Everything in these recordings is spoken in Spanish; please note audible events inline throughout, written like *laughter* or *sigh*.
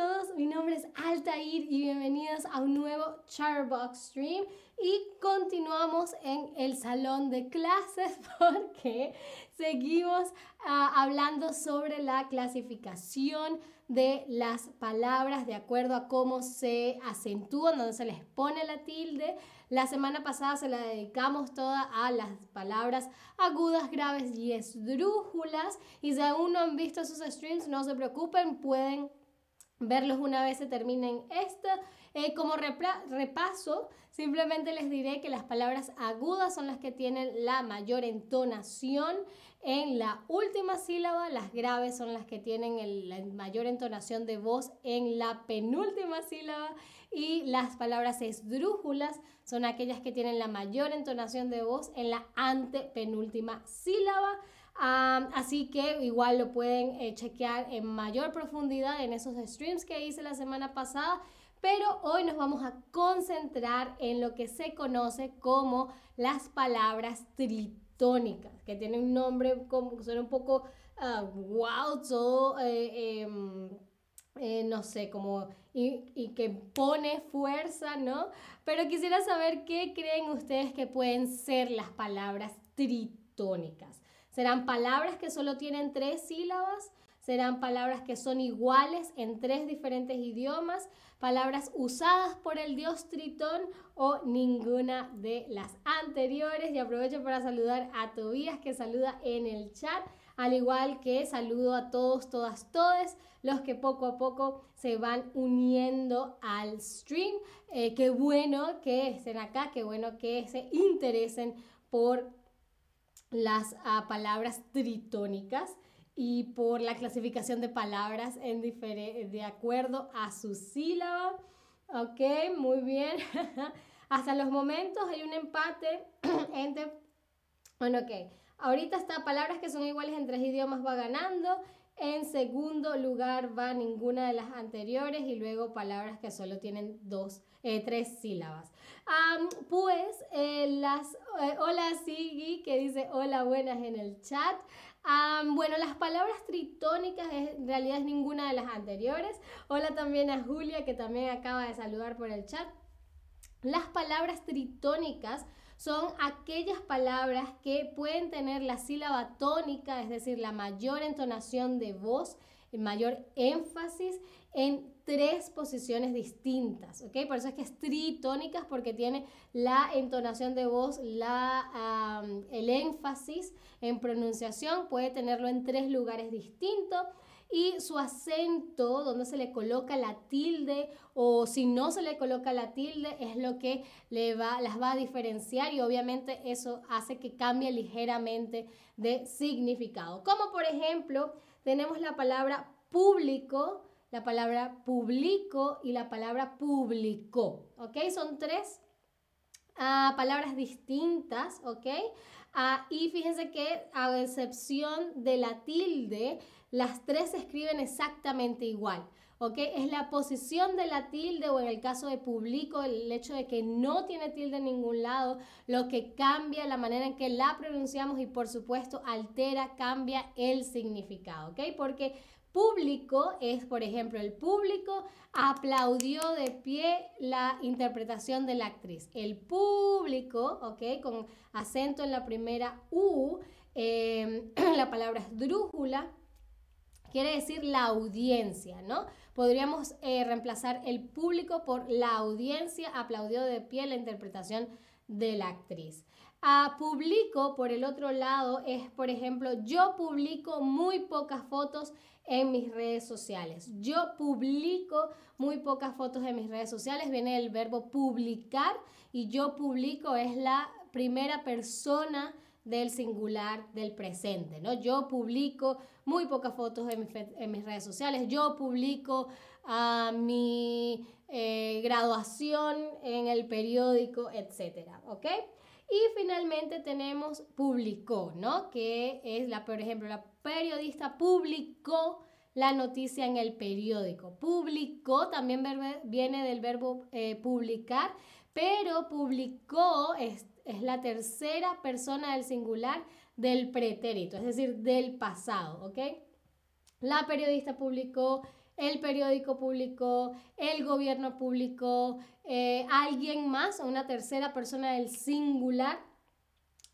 todos, mi nombre es Altair y bienvenidos a un nuevo Charbox Stream y continuamos en el salón de clases *laughs* porque seguimos ah, hablando sobre la clasificación de las palabras de acuerdo a cómo se acentúan, donde se les pone la tilde. La semana pasada se la dedicamos toda a las palabras agudas, graves y esdrújulas. Y si aún no han visto sus streams, no se preocupen, pueden verlos una vez se terminen. Esto. Eh, como repaso, simplemente les diré que las palabras agudas son las que tienen la mayor entonación. En la última sílaba, las graves son las que tienen la mayor entonación de voz. En la penúltima sílaba y las palabras esdrújulas son aquellas que tienen la mayor entonación de voz. En la antepenúltima sílaba así que igual lo pueden eh, chequear en mayor profundidad en esos streams que hice la semana pasada. Pero hoy nos vamos a concentrar en lo que se conoce como las palabras tritónicas, que tienen un nombre como suena un poco wow, todo, eh, em, eh, no sé, como y, que pone fuerza, ¿no? Pero quisiera saber qué creen ustedes que pueden ser las palabras tritónicas. Serán palabras que solo tienen tres sílabas, serán palabras que son iguales en tres diferentes idiomas, palabras usadas por el dios Tritón o ninguna de las anteriores. Y aprovecho para saludar a Tobías que saluda en el chat, al igual que saludo a todos, todas, todes los que poco a poco se van uniendo al stream. Eh, qué bueno que estén acá, qué bueno que se interesen por las ah, palabras tritónicas y por la clasificación de palabras en de acuerdo a su sílaba. Ok, muy bien. *laughs* Hasta los momentos hay un empate *clears throat* entre... Bueno, ok. Ahorita está palabras que son iguales en tres idiomas va ganando. En segundo lugar va ninguna de las anteriores y luego palabras que solo tienen dos, eh, tres sílabas pues eh, las, eh, hola Sigi que dice hola buenas en el chat. bueno, las palabras tritónicas en realidad es ninguna de las anteriores. Hola también a Julia que también acaba de saludar por el chat. Las palabras tritónicas son aquellas palabras que pueden tener la sílaba tónica, es decir, la mayor entonación de voz, el mayor énfasis en tres posiciones distintas, ¿ok? Por eso es que es tritónicas porque tiene la entonación de voz, la, el énfasis en pronunciación, puede tenerlo en tres lugares distintos y su acento, donde se le coloca la tilde o si no se le coloca la tilde, es lo que le va, las va a diferenciar y obviamente eso hace que cambie ligeramente de significado. Como por ejemplo, tenemos la palabra público, la palabra publico y la palabra publicó, ¿ok? Son tres ah, palabras distintas, ¿ok? Ah, y fíjense que a excepción de la tilde, las tres se escriben exactamente igual. ¿ok? Es la posición de la tilde o en el caso de publico, el hecho de que no tiene tilde en ningún lado, lo que cambia la manera en que la pronunciamos y por supuesto altera, cambia el significado, ¿ok? Porque público es, por ejemplo, el público aplaudió de pie la interpretación de la actriz. El público, ¿ok? Con acento en la primera U, em, *clears throat* la palabra es drújula, quiere decir la audiencia, ¿no? Podríamos eh, reemplazar el público por la audiencia aplaudió de pie la interpretación de la actriz. A publico, por el otro lado, es, por ejemplo, yo publico muy pocas fotos en mis redes sociales. Yo publico muy pocas fotos en mis redes sociales. Viene el verbo publicar y yo publico es la primera persona del singular del presente, ¿no? Yo publico muy pocas fotos en, mis redes sociales. Yo publico ah, mi eh, graduación en el periódico, etcétera, ¿ok? Y finalmente tenemos publicó, ¿no? Que es la, por ejemplo, la periodista publicó la noticia en el periódico. Publicó también viene del verbo eh, publicar, pero publicó es la tercera persona del singular del pretérito, es decir, del pasado, ¿ok? La periodista publicó el periódico publicó, el gobierno publicó, eh, alguien más una tercera persona del singular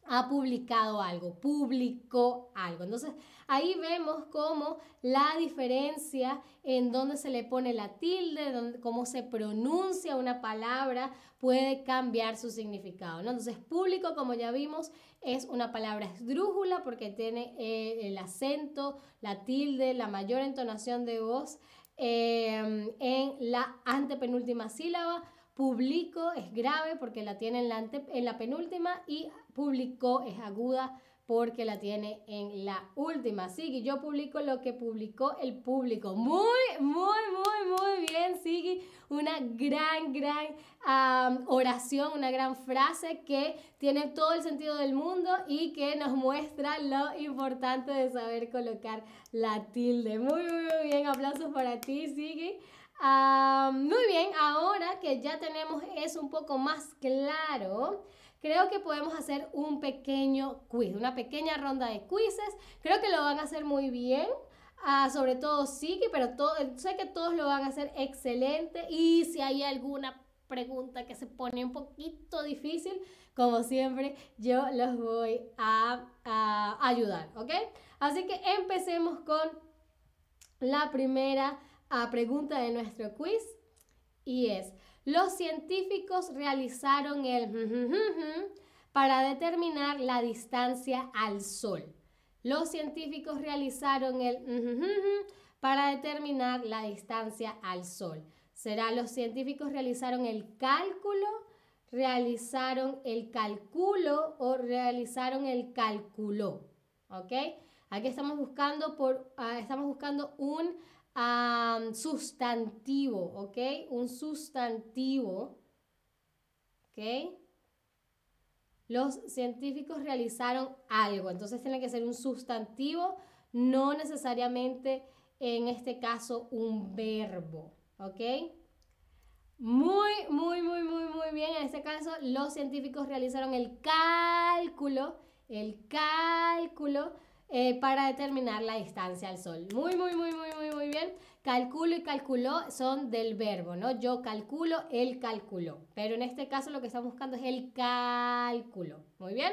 ha publicado algo, publicó algo. Entonces, ahí vemos cómo la diferencia en dónde se le pone la tilde, cómo se pronuncia una palabra, puede cambiar su significado. ¿no? Entonces, público, como ya vimos, es una palabra esdrújula porque tiene eh, el acento, la tilde, la mayor entonación de voz eh, en la antepenúltima sílaba publico es grave porque la tiene en la, en la penúltima y publicó es aguda porque la tiene en la última. Sigui, yo publico lo que publicó el público. Muy, muy, muy, muy bien, Sigui. Una gran, gran oración, una gran frase que tiene todo el sentido del mundo y que nos muestra lo importante de saber colocar la tilde. Muy, muy, muy bien. Aplausos para ti, Sigui. Muy bien, ahora que ya tenemos eso un poco más claro, creo que podemos hacer un pequeño quiz, una pequeña ronda de quizzes. Creo que lo van a hacer muy bien. Ah, sobre todo Siki, pero sé que todos lo van a hacer excelente. Y si hay alguna pregunta que se pone un poquito difícil, como siempre, yo los voy a, a ayudar, ¿ok? Así que empecemos con la primera a pregunta de nuestro quiz y es, los científicos realizaron el para determinar la distancia al Sol. Los científicos realizaron el para determinar la distancia al Sol. ¿Será los científicos realizaron el cálculo, realizaron el cálculo o realizaron el cálculo? ¿Ok? Aquí estamos buscando, por, ah, estamos buscando un sustantivo, ¿ok? Un sustantivo, ¿ok? Los científicos realizaron algo, entonces tiene que ser un sustantivo, no necesariamente en este caso un verbo, ¿ok? Muy, muy, muy, muy, muy bien. En este caso, los científicos realizaron el cálculo, el cálculo eh, para determinar la distancia al Sol. Muy, muy, muy, muy, muy, muy bien. Calculo y calculó son del verbo, ¿no? Yo calculo, él calculó. Pero en este caso lo que estamos buscando es el cálculo. Muy bien.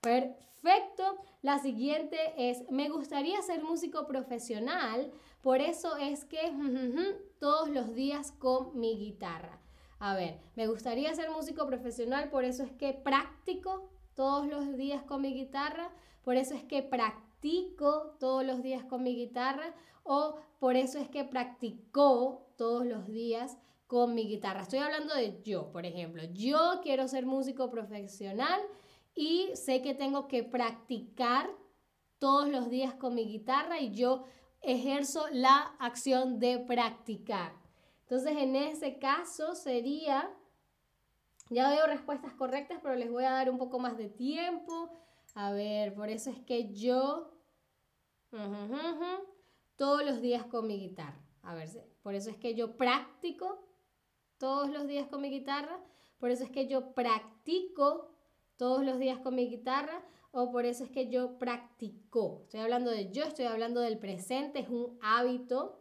Perfecto. La siguiente es, me gustaría ser músico profesional, por eso es que *laughs* todos los días con mi guitarra. A ver, me gustaría ser músico profesional, por eso es que practico todos los días con mi guitarra, por eso es que practico practico todos los días con mi guitarra o por eso es que practicó todos los días con mi guitarra. Estoy hablando de yo, por ejemplo. Yo quiero ser músico profesional y sé que tengo que practicar todos los días con mi guitarra y yo ejerzo la acción de practicar. Entonces, en ese caso sería, ya veo respuestas correctas, pero les voy a dar un poco más de tiempo. A ver, por eso es que yo todos los días con mi guitarra. A ver, por eso es que yo practico todos los días con mi guitarra. Por eso es que yo practico todos los días con mi guitarra. O por eso es que yo practico. Estoy hablando de yo, estoy hablando del presente, es un hábito.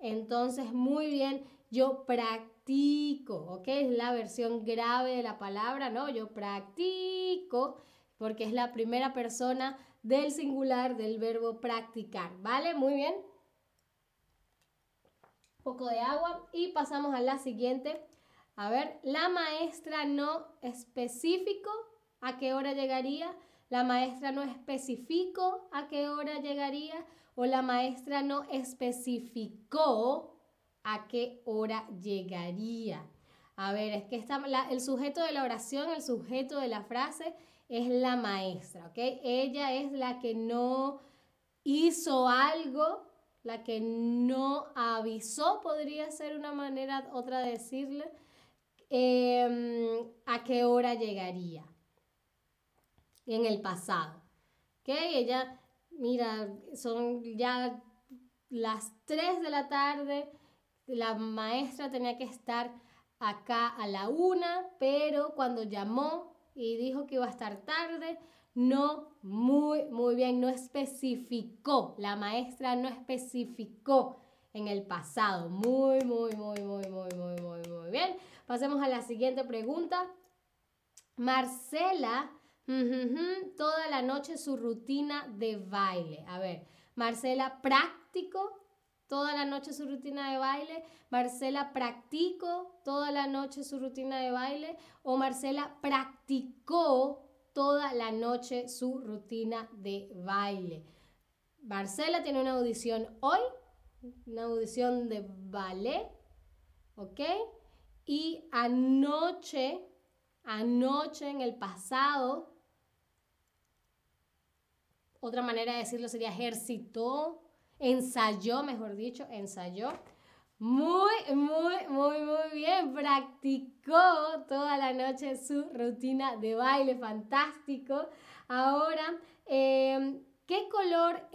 Entonces, muy bien, yo practico, ¿ok? Es la versión grave de la palabra, ¿no? Yo practico porque es la primera persona del singular del verbo practicar, ¿vale? Muy bien. Un poco de agua y pasamos a la siguiente. A ver, la maestra no específico a qué hora llegaría, la maestra no especificó a qué hora llegaría o la maestra no especificó a qué hora llegaría. A ver, es que está el sujeto de la oración, el sujeto de la frase es la maestra, ¿ok? Ella es la que no hizo algo, la que no avisó, podría ser una manera, otra de decirle, em, a qué hora llegaría en el pasado. ¿Ok? Ella, mira, son ya las 3 de la tarde, la maestra tenía que estar acá a la una, pero cuando llamó y dijo que iba a estar tarde. No, muy, muy bien, no especificó, la maestra no especificó en el pasado. Muy, muy, muy, muy, muy, muy, muy, muy bien. Pasemos a la siguiente pregunta. Marcela, toda la noche su rutina de baile. A ver, Marcela, práctico toda la noche su rutina de baile. Marcela, practico toda la noche su rutina de baile. O Marcela, practicó toda la noche su rutina de baile. Marcela tiene una audición hoy, una audición de ballet, ¿ok? Y anoche, anoche en el pasado, otra manera de decirlo sería ejercitó, ensayó, mejor dicho, ensayó. Muy, muy, muy, muy bien. Practicó toda la noche su rutina de baile, fantástico. Ahora, em, ¿qué color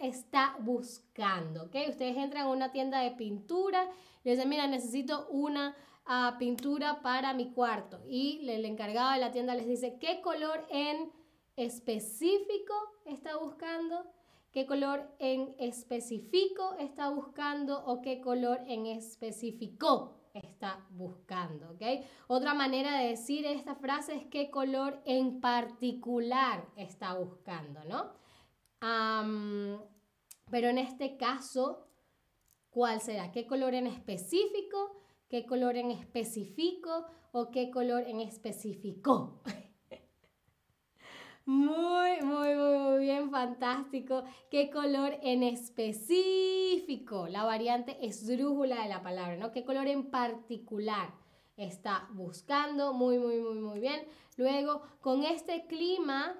está buscando? ¿Okay? Ustedes entran a una tienda de pintura y dicen, mira, necesito una ah, pintura para mi cuarto. Y el encargado de la tienda les dice, ¿qué color en específico está buscando? Qué color en específico está buscando o qué color en específico está buscando, ¿ok? Otra manera de decir esta frase es qué color en particular está buscando, ¿no? pero en este caso, ¿cuál será? ¿Qué color en específico? ¿Qué color en específico? ¿O qué color en específico? *laughs* Muy, muy, muy, muy bien, fantástico. ¿Qué color en específico? La variante esdrújula de la palabra, ¿no? ¿Qué color en particular está buscando? Muy, muy, muy, muy bien. Luego, con este clima,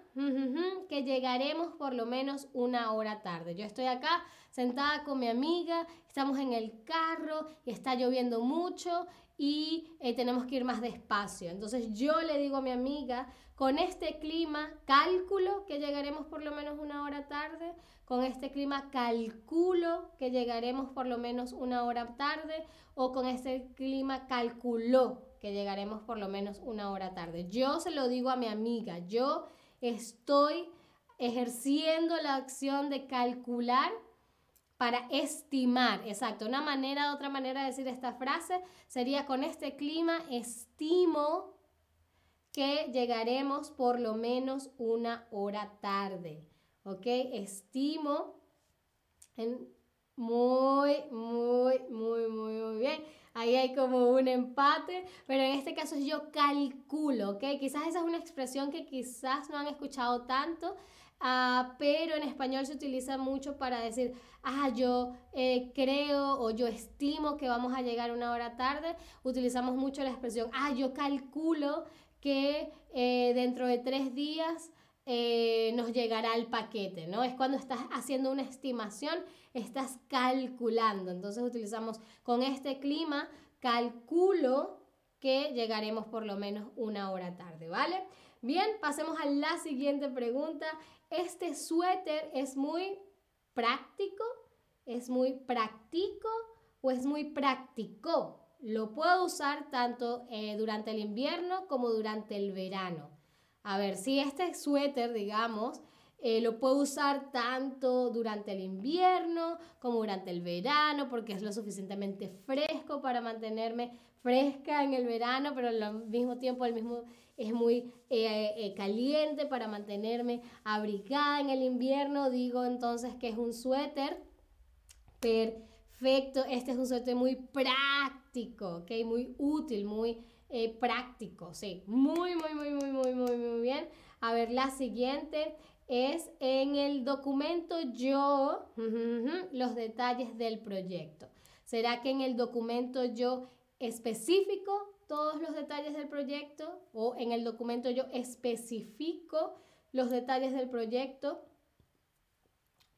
que llegaremos por lo menos una hora tarde. Yo estoy acá sentada con mi amiga, estamos en el carro y está lloviendo mucho y eh, tenemos que ir más despacio. Entonces yo le digo a mi amiga, con este clima, cálculo que llegaremos por lo menos una hora tarde. Con este clima, calculo que llegaremos por lo menos una hora tarde. O con este clima, calculó que llegaremos por lo menos una hora tarde. Yo se lo digo a mi amiga. Yo estoy ejerciendo la acción de calcular para estimar. Exacto. Una manera, otra manera de decir esta frase sería con este clima estimo que llegaremos por lo menos una hora tarde. ¿Ok? Estimo muy, muy, muy, muy, muy bien. Ahí hay como un empate, pero en este caso yo calculo, ¿ok? Quizás esa es una expresión que quizás no han escuchado tanto, uh, pero en español se utiliza mucho para decir, ah, yo eh, creo o yo estimo que vamos a llegar una hora tarde. Utilizamos mucho la expresión, ah, yo calculo que eh, dentro de tres días eh, nos llegará el paquete, ¿no? Es cuando estás haciendo una estimación, estás calculando. Entonces utilizamos con este clima, calculo que llegaremos por lo menos una hora tarde, ¿vale? Bien, pasemos a la siguiente pregunta. ¿Este suéter es muy práctico? ¿Es muy práctico o es muy práctico? Lo puedo usar tanto eh, durante el invierno como durante el verano. A ver, si este suéter, digamos, eh, lo puedo usar tanto durante el invierno como durante el verano porque es lo suficientemente fresco para mantenerme fresca en el verano, pero al mismo tiempo mismo es muy eh, caliente para mantenerme abrigada en el invierno. Digo entonces que es un suéter perfecto. Este es un suéter muy práctico ¿ok? Muy útil, muy eh, práctico, sí. Muy, muy, muy, muy, muy, muy, muy bien. A ver, la siguiente es en el documento yo los detalles del proyecto. ¿Será que en el documento yo específico todos los detalles del proyecto o en el documento yo especifico los detalles del proyecto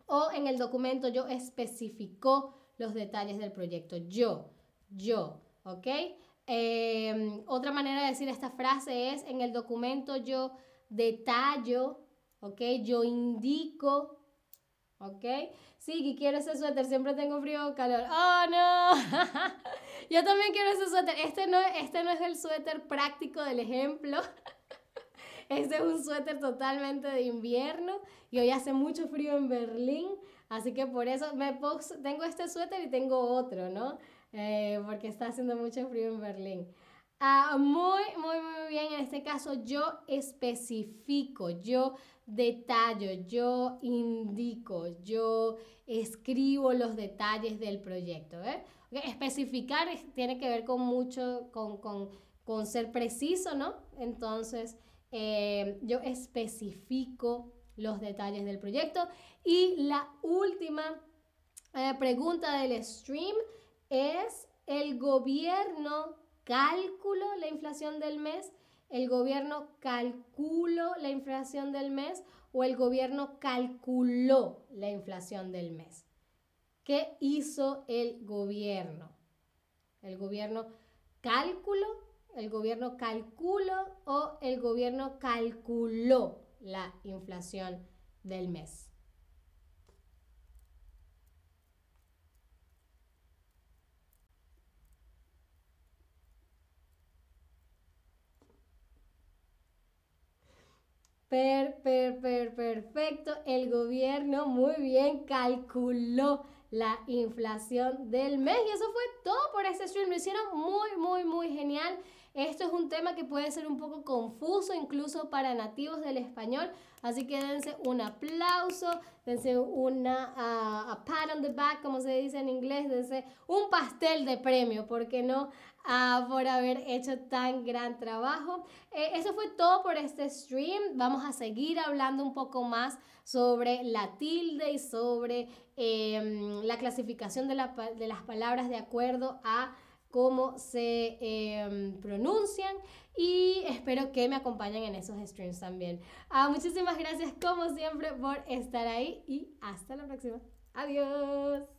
o en el documento yo especifico los detalles del proyecto. Yo, yo, ¿ok? Em, otra manera de decir esta frase es en el documento yo detallo, ¿ok? Yo indico, ¿ok? Sí, que quiero ese suéter, siempre tengo frío o calor. ¡Oh, no! *laughs* yo también quiero ese suéter. Este no, este no es el suéter práctico del ejemplo. *laughs* este es un suéter totalmente de invierno y hoy hace mucho frío en Berlín, Así que por eso me tengo este suéter y tengo otro, ¿no? Eh, porque está haciendo mucho frío en Berlín. Ah, muy, muy, muy bien. En este caso yo especifico, yo detallo, yo indico, yo escribo los detalles del proyecto. ¿eh? Especificar tiene que ver con mucho, con, con, con ser preciso, ¿no? Entonces, eh, yo especifico los detalles del proyecto. Y la última eh, pregunta del stream es, ¿el gobierno calculó la inflación del mes? ¿El gobierno calculó la inflación del mes? ¿O el gobierno calculó la inflación del mes? ¿Qué hizo el gobierno? ¿El gobierno cálculo? ¿El gobierno calculó o el gobierno calculó la inflación del mes? Per, per, per, perfecto. El gobierno muy bien calculó la inflación del mes. Y eso fue todo por este stream. Lo hicieron muy, muy, muy genial. Esto es un tema que puede ser un poco confuso incluso para nativos del español, así que dense un aplauso, dense una a pat on the back, como se dice en inglés, dense un pastel de premio, porque no? Uh, por haber hecho tan gran trabajo. Eh, eso fue todo por este stream. Vamos a seguir hablando un poco más sobre la tilde y sobre em, la clasificación de, la, de las palabras de acuerdo a cómo se em, pronuncian y espero que me acompañen en esos streams también. Ah, muchísimas gracias como siempre por estar ahí y hasta la próxima. Adiós.